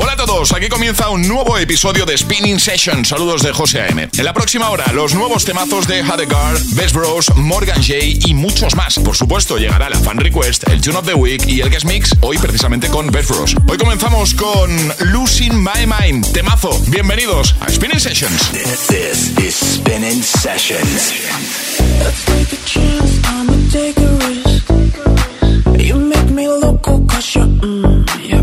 Hola a todos, aquí comienza un nuevo episodio de Spinning Session. Saludos de José AM. En la próxima hora, los nuevos temazos de Hadegar, Best Bros, Morgan J y muchos más. Por supuesto, llegará la Fan Request, el Tune of the Week y el Guest Mix, hoy precisamente con Best Bros. Hoy comenzamos con Losing My Mind, temazo. Bienvenidos a Spinning Sessions. This is Spinning Sessions. You make me loco cause you're, mm, yeah,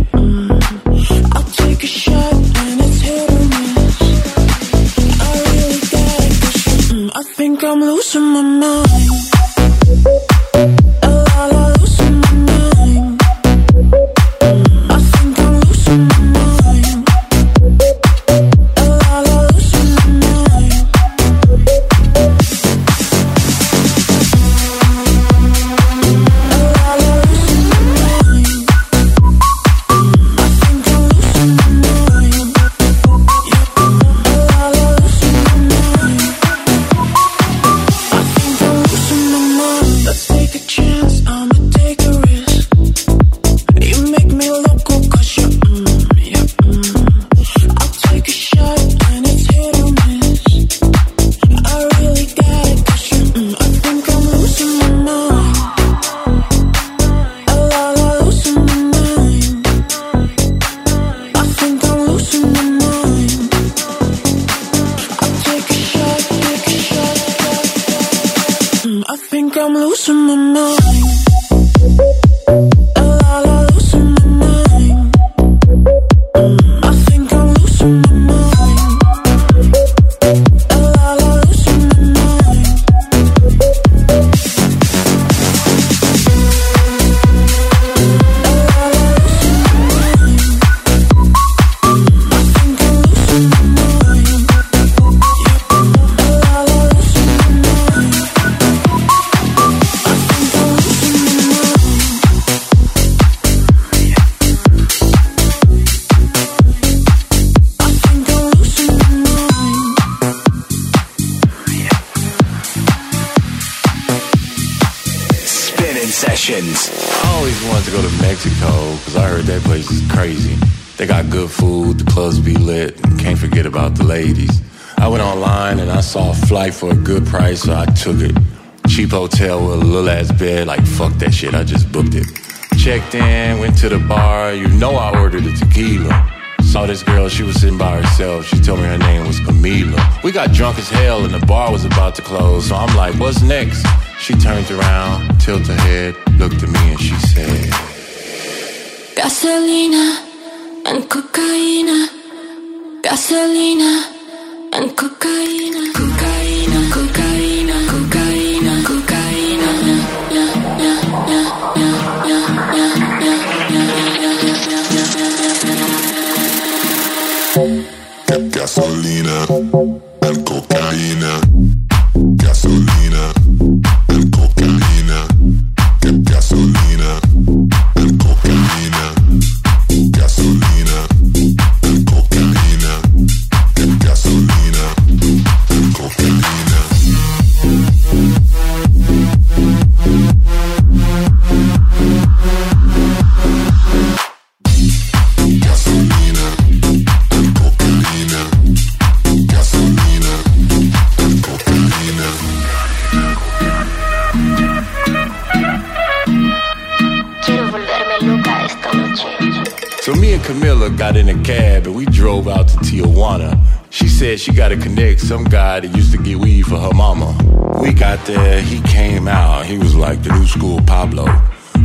Mm, I think I'm losing my mind. Herself. She told me her name was Camila. We got drunk as hell and the bar was about to close, so I'm like, what's next? She turned around, tilted her head, looked at me, and she said, Gasolina and cocaína. Gasolina and cocaína. Gasolina and cocaína. Gasolina like the new school Pablo.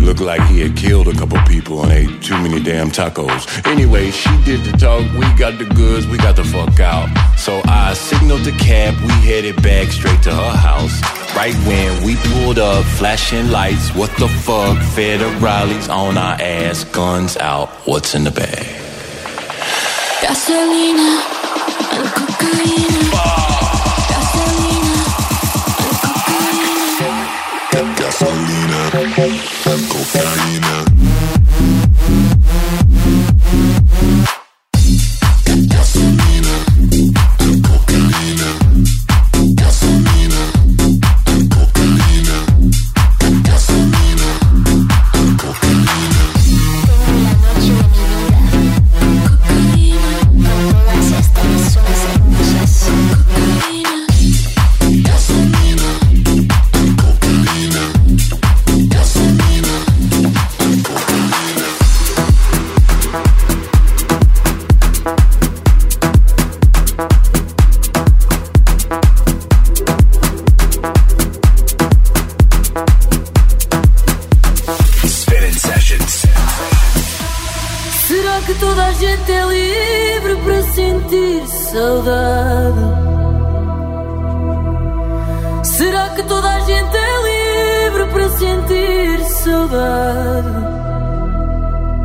Looked like he had killed a couple people and ate too many damn tacos. Anyway, she did the talk, we got the goods, we got the fuck out. So I signaled the cab, we headed back straight to her house. Right when we pulled up, flashing lights, what the fuck? Federales on our ass, guns out, what's in the bag? Gasolina and cocaína. Cocaína. saudade.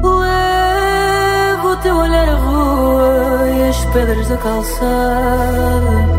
O ego, o teu olhar a rua e as pedras da calçada.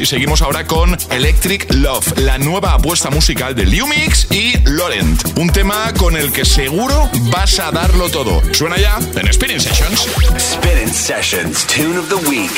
y seguimos ahora con Electric Love, la nueva apuesta musical de Liu Mix y Laurent. Un tema con el que seguro vas a darlo todo. Suena ya en Experience Sessions. Experience Sessions, Tune of the Week.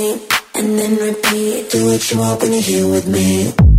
and then repeat. Do what you want when you're here with me.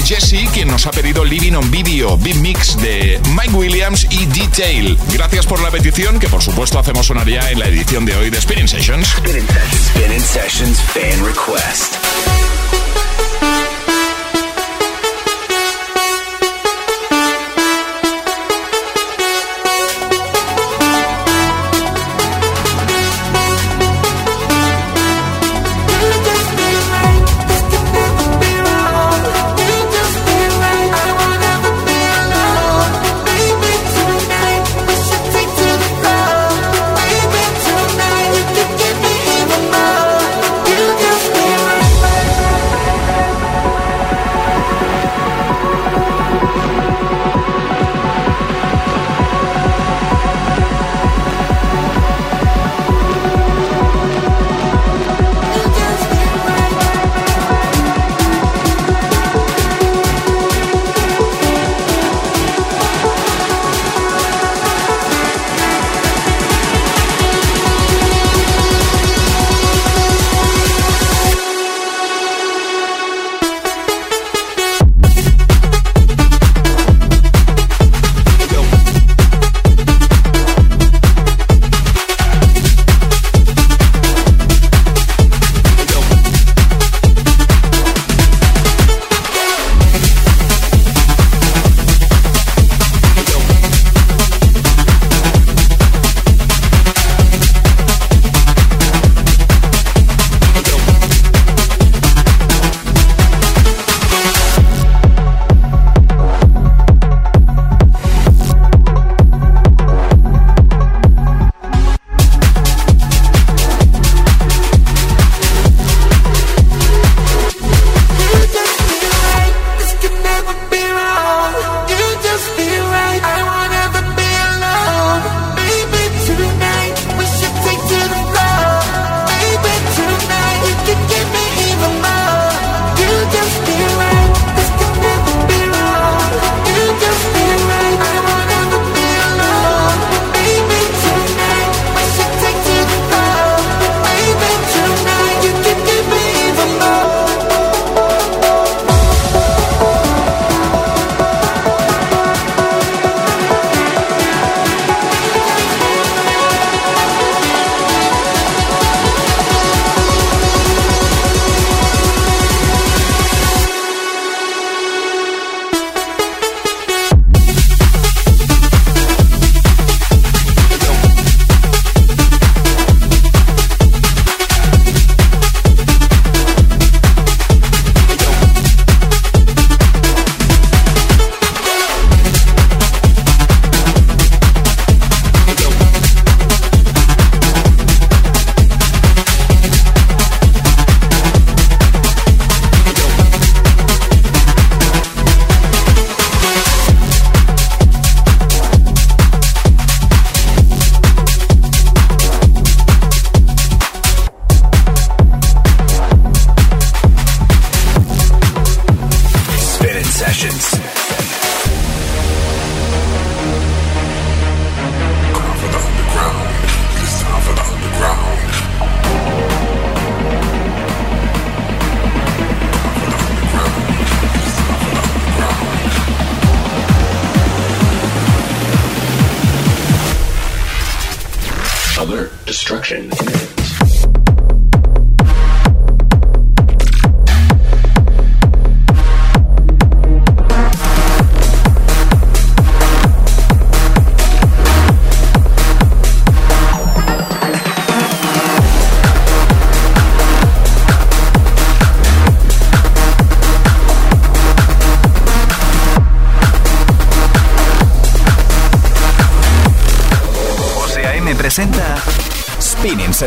Jesse, quien nos ha pedido Living on Video, Big Mix de Mike Williams y Detail. Gracias por la petición, que por supuesto hacemos sonar ya en la edición de hoy de Spinning Sessions. Spinning Sessions, Spinning Sessions Fan Request.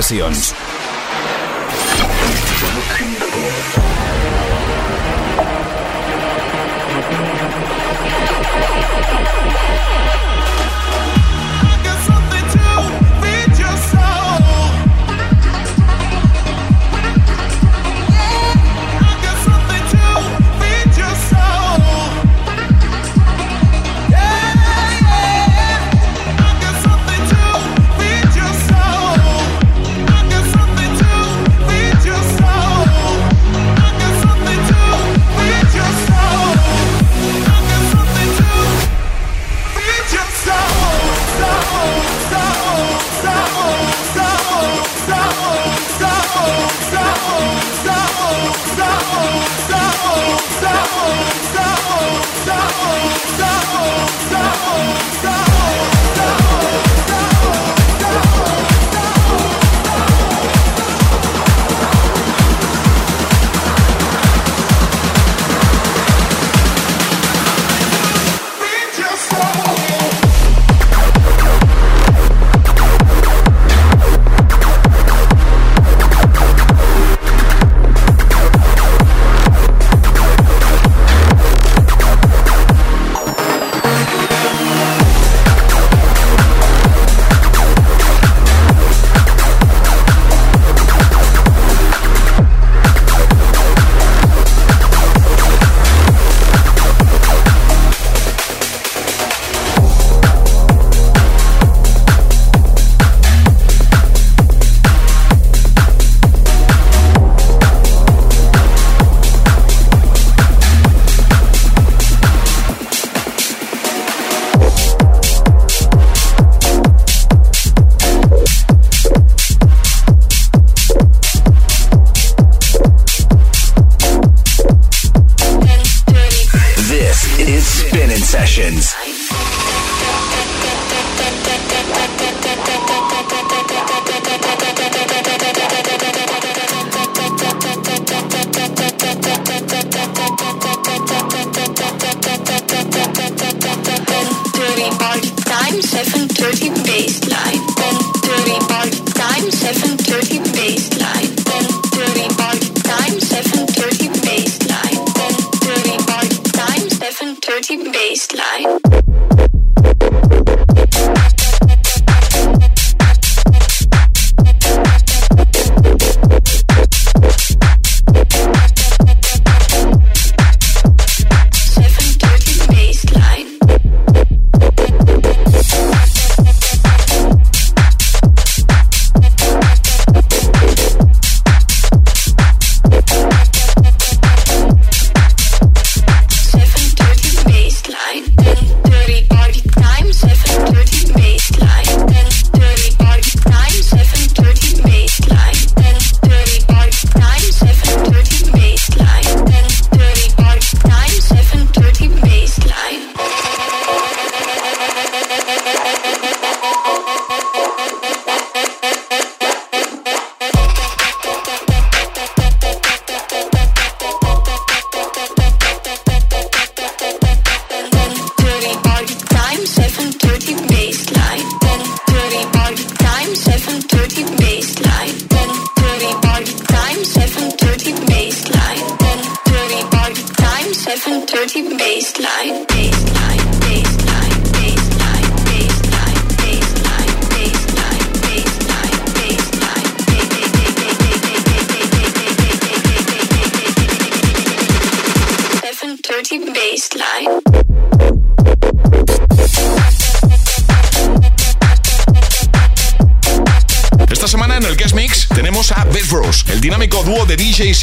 Sessions.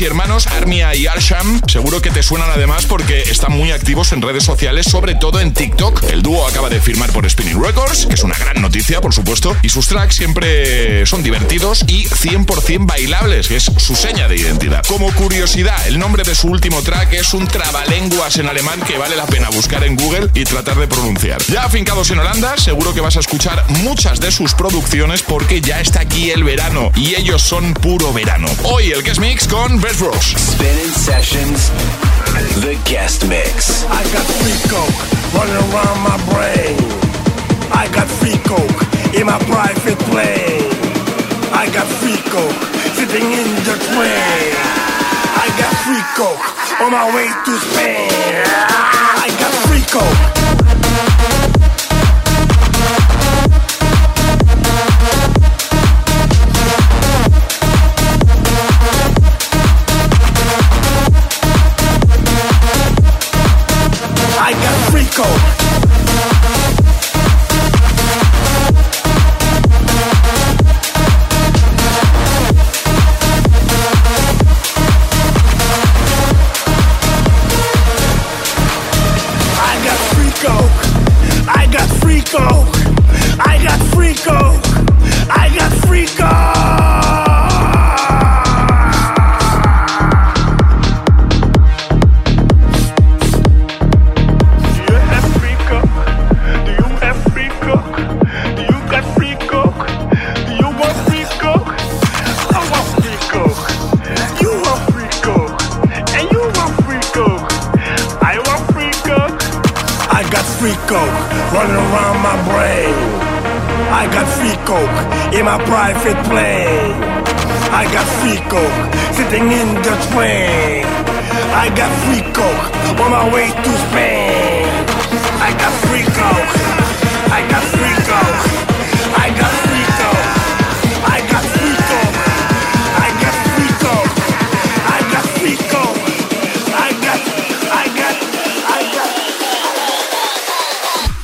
Y hermanos Armia y Arsham. Seguro que te suenan además porque están muy activos en redes sociales, sobre todo en TikTok. Dúo acaba de firmar por Spinning Records, que es una gran noticia, por supuesto, y sus tracks siempre son divertidos y 100% bailables, que es su seña de identidad. Como curiosidad, el nombre de su último track es un trabalenguas en alemán que vale la pena buscar en Google y tratar de pronunciar. Ya afincados en Holanda, seguro que vas a escuchar muchas de sus producciones porque ya está aquí el verano y ellos son puro verano. Hoy el Guest Mix con Best Bros. Spinning Sessions, the guest mix. I got free coke running around my brain. I got free coke in my private plane. I got free coke sitting in the train. I got free coke on my way to Spain. I got free coke.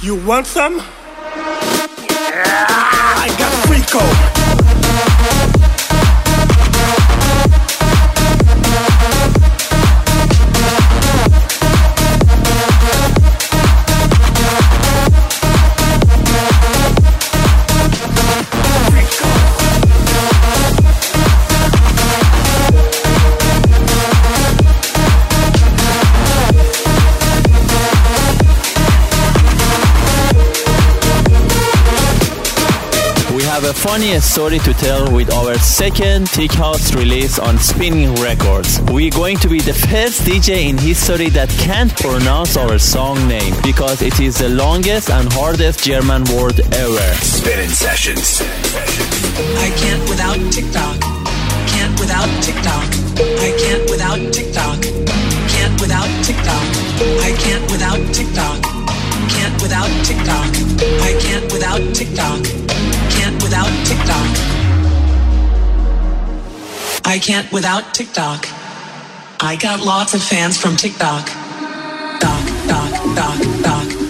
You want some? I got free coke. Funny story to tell with our second Tick House release on Spinnin Records. We're going to be the first DJ in history that can't pronounce our song name because it is the longest and hardest German word ever. Spinnin Sessions. I can't without TikTok. Can't without TikTok. I can't without TikTok. Can't without TikTok. I can't without TikTok. Can't without TikTok. I can't without TikTok. Without TikTok. I can't without TikTok. I got lots of fans from TikTok. Doc, doc, doc, doc,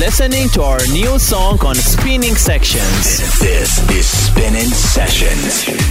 listening to our new song on Spinnin Sessions. This is Spinnin Sessions.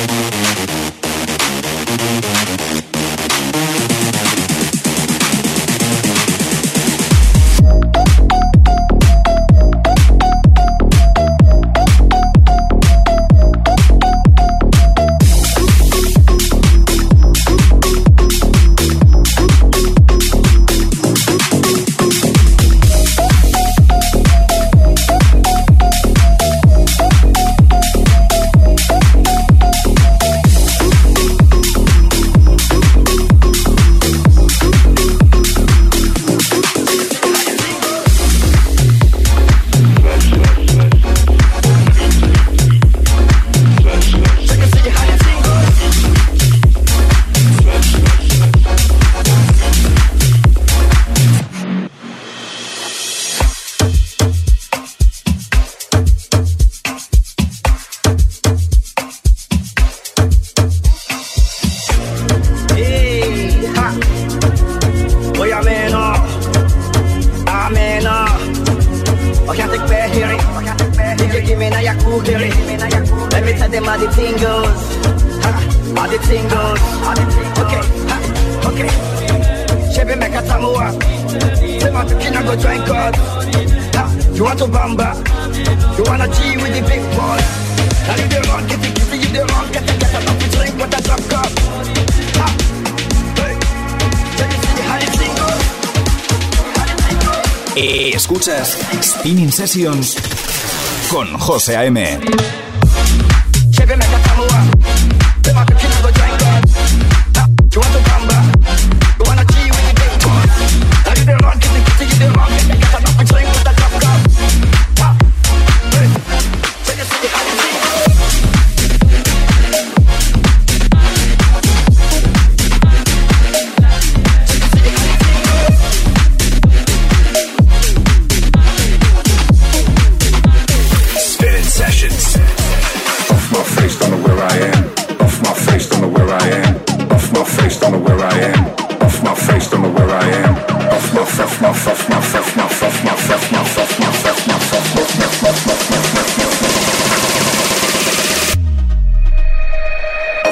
Spinning Sessions con José A.M.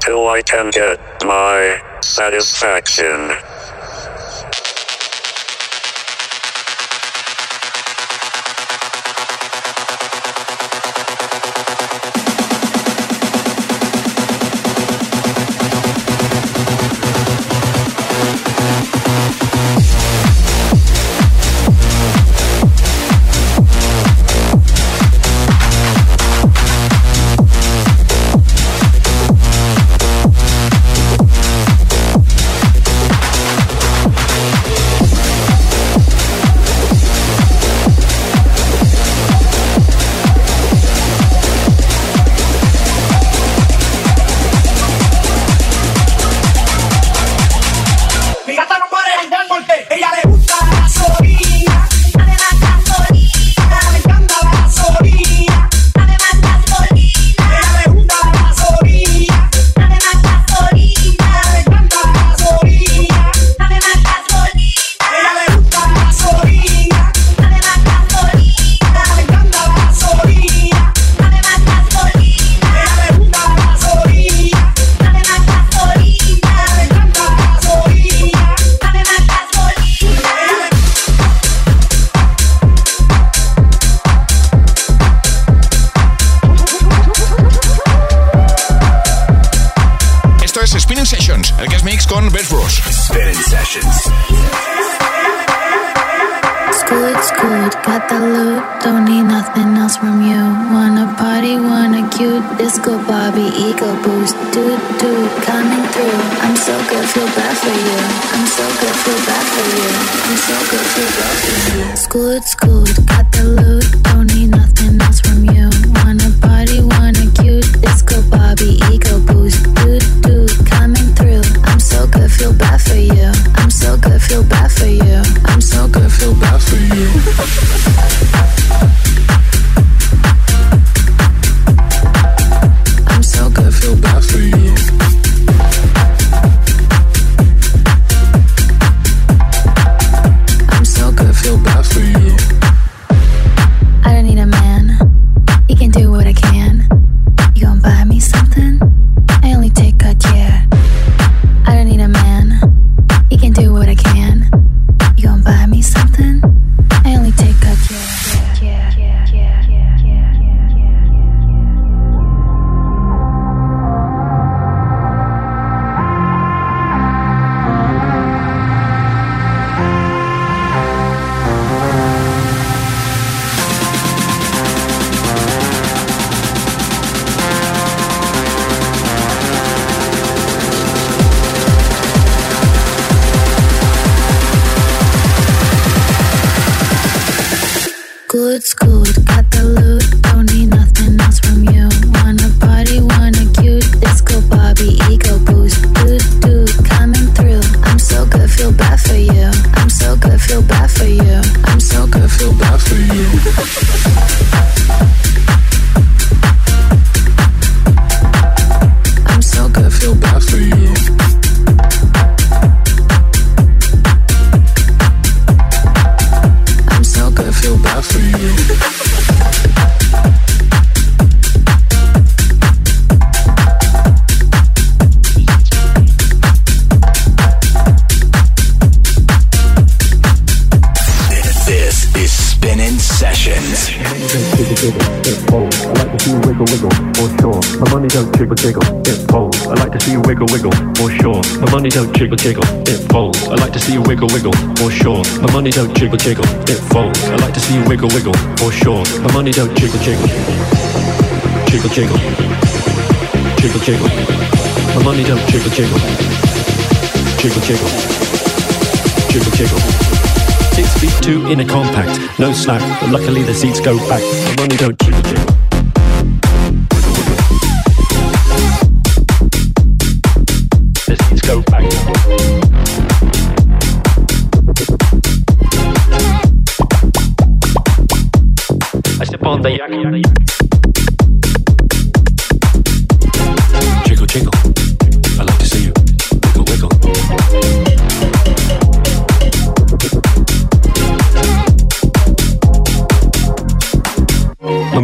Till I can get my satisfaction. Don't jiggle, jiggle, it falls. I like to see you wiggle, wiggle, for sure. My money don't jiggle, jiggle, jiggle, jiggle, jiggle, jiggle. My money don't jiggle, jiggle, jiggle, jiggle, jiggle, jiggle. Six feet two in a compact, no slack, but luckily the seats go back. My money don't jiggle, jiggle. Step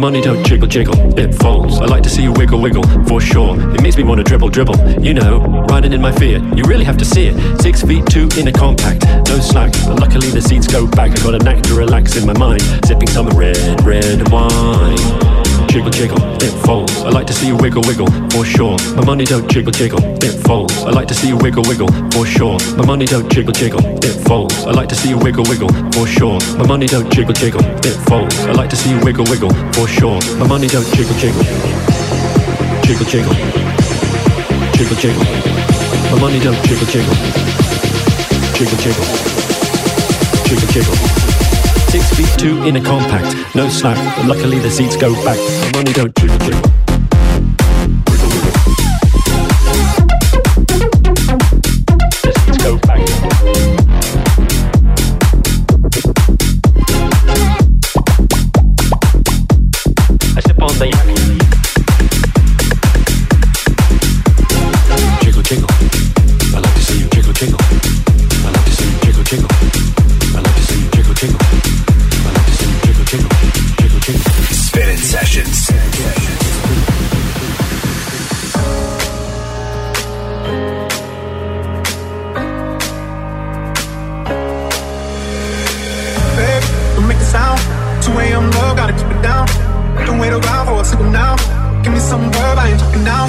money don't jiggle, jiggle, it falls. I like to see you wiggle, wiggle, for sure. It makes me want to dribble, dribble. You know, riding in my fear. You really have to see it. Six feet two in a compact, no slack. But luckily the seats go back. I got a knack to relax in my mind, sipping some red, red wine. Jiggle, jiggle, it falls. I like to see you wiggle, wiggle, for sure. My money don't jiggle, jiggle, it falls. I like to see you wiggle, wiggle, for sure. My money don't jiggle, jiggle, it falls. I like to see you wiggle, wiggle, for sure. My money don't jiggle, jiggle, it falls. I like to see you wiggle, wiggle, for sure. My money don't jiggle, jiggle, jiggle, jiggle, jiggle, jiggle. My money don't jiggle, jiggle, jiggle, jiggle, jiggle, jiggle. Feet two in a compact, no but luckily the seats go back. My money don't jiggle. The some verb, I ain't talking down.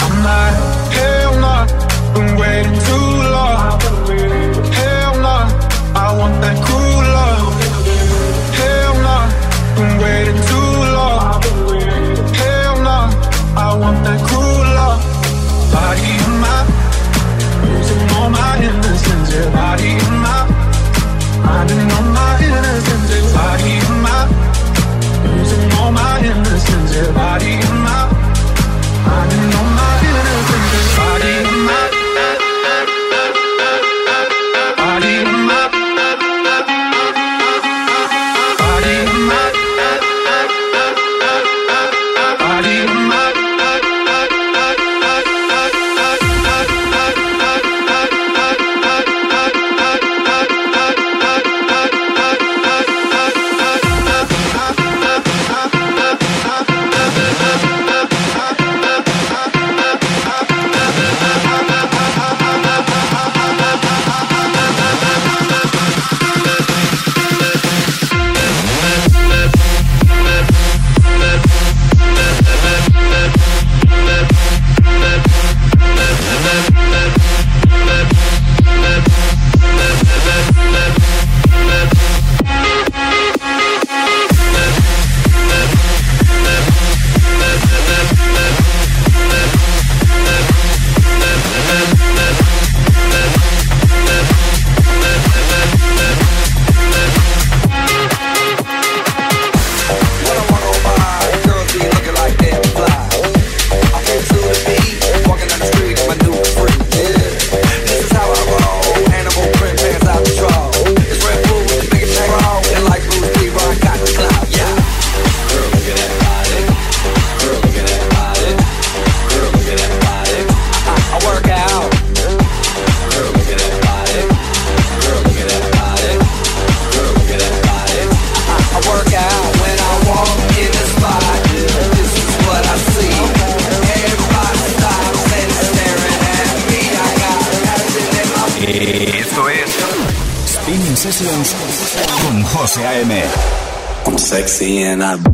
And I.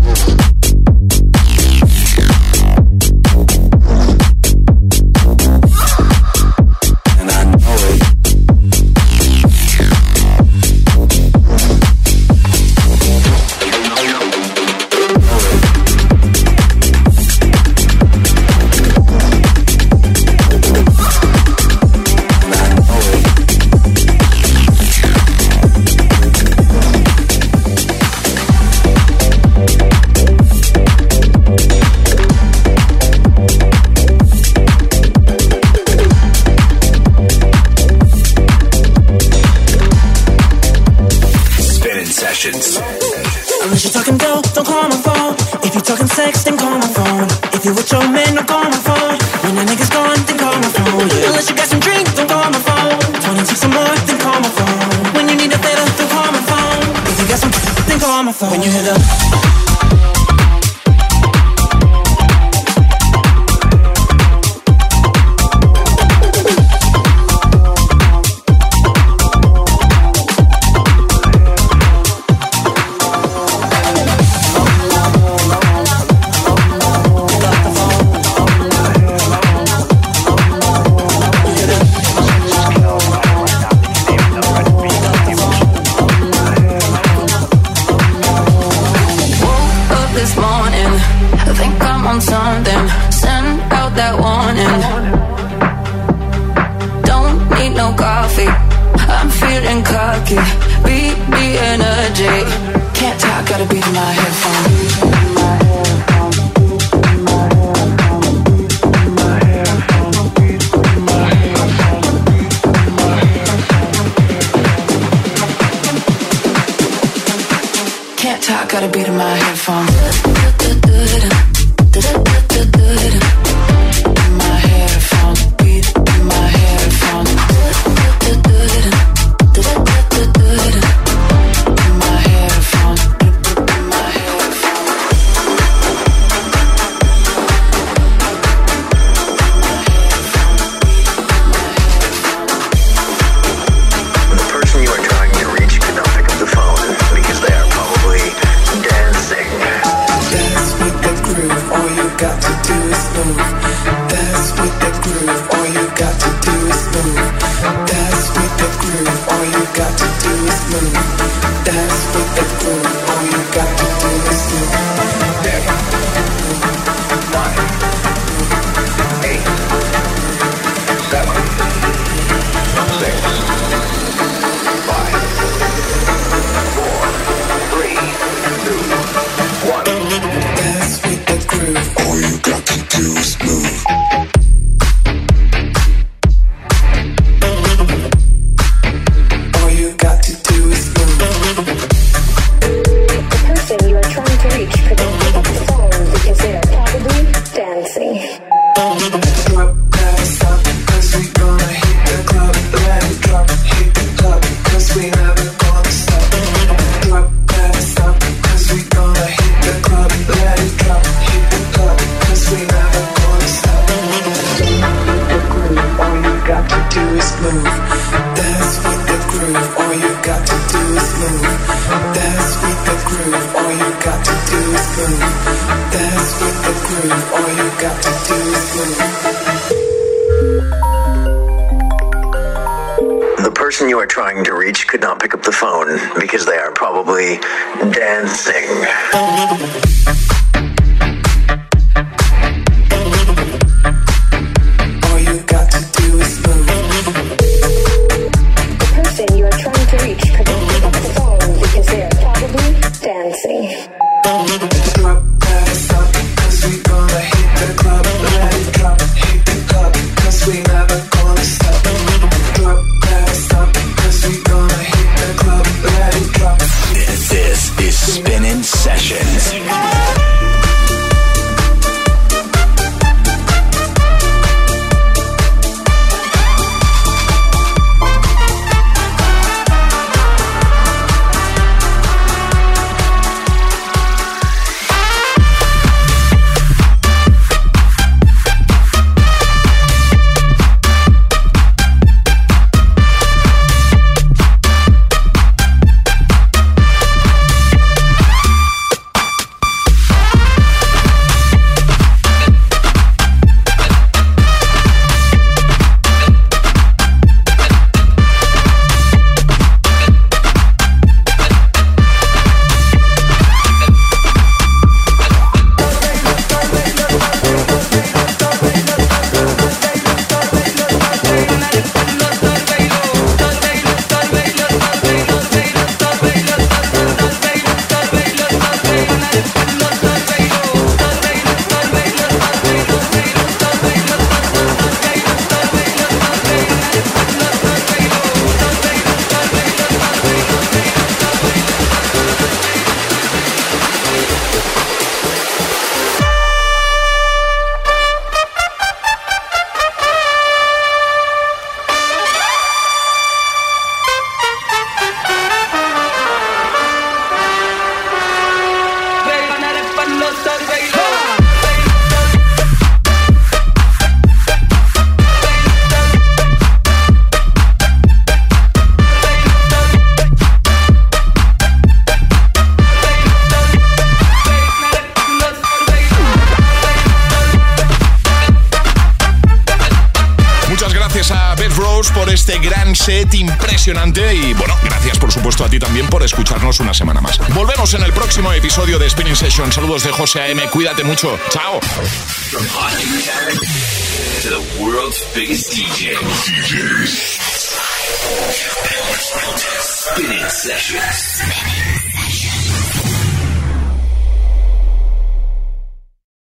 y bueno, gracias por supuesto a ti también por escucharnos una semana más. Volvemos en el próximo episodio de Spinning Session. Saludos de José A.M. Cuídate mucho. Chao. Spinning sessions.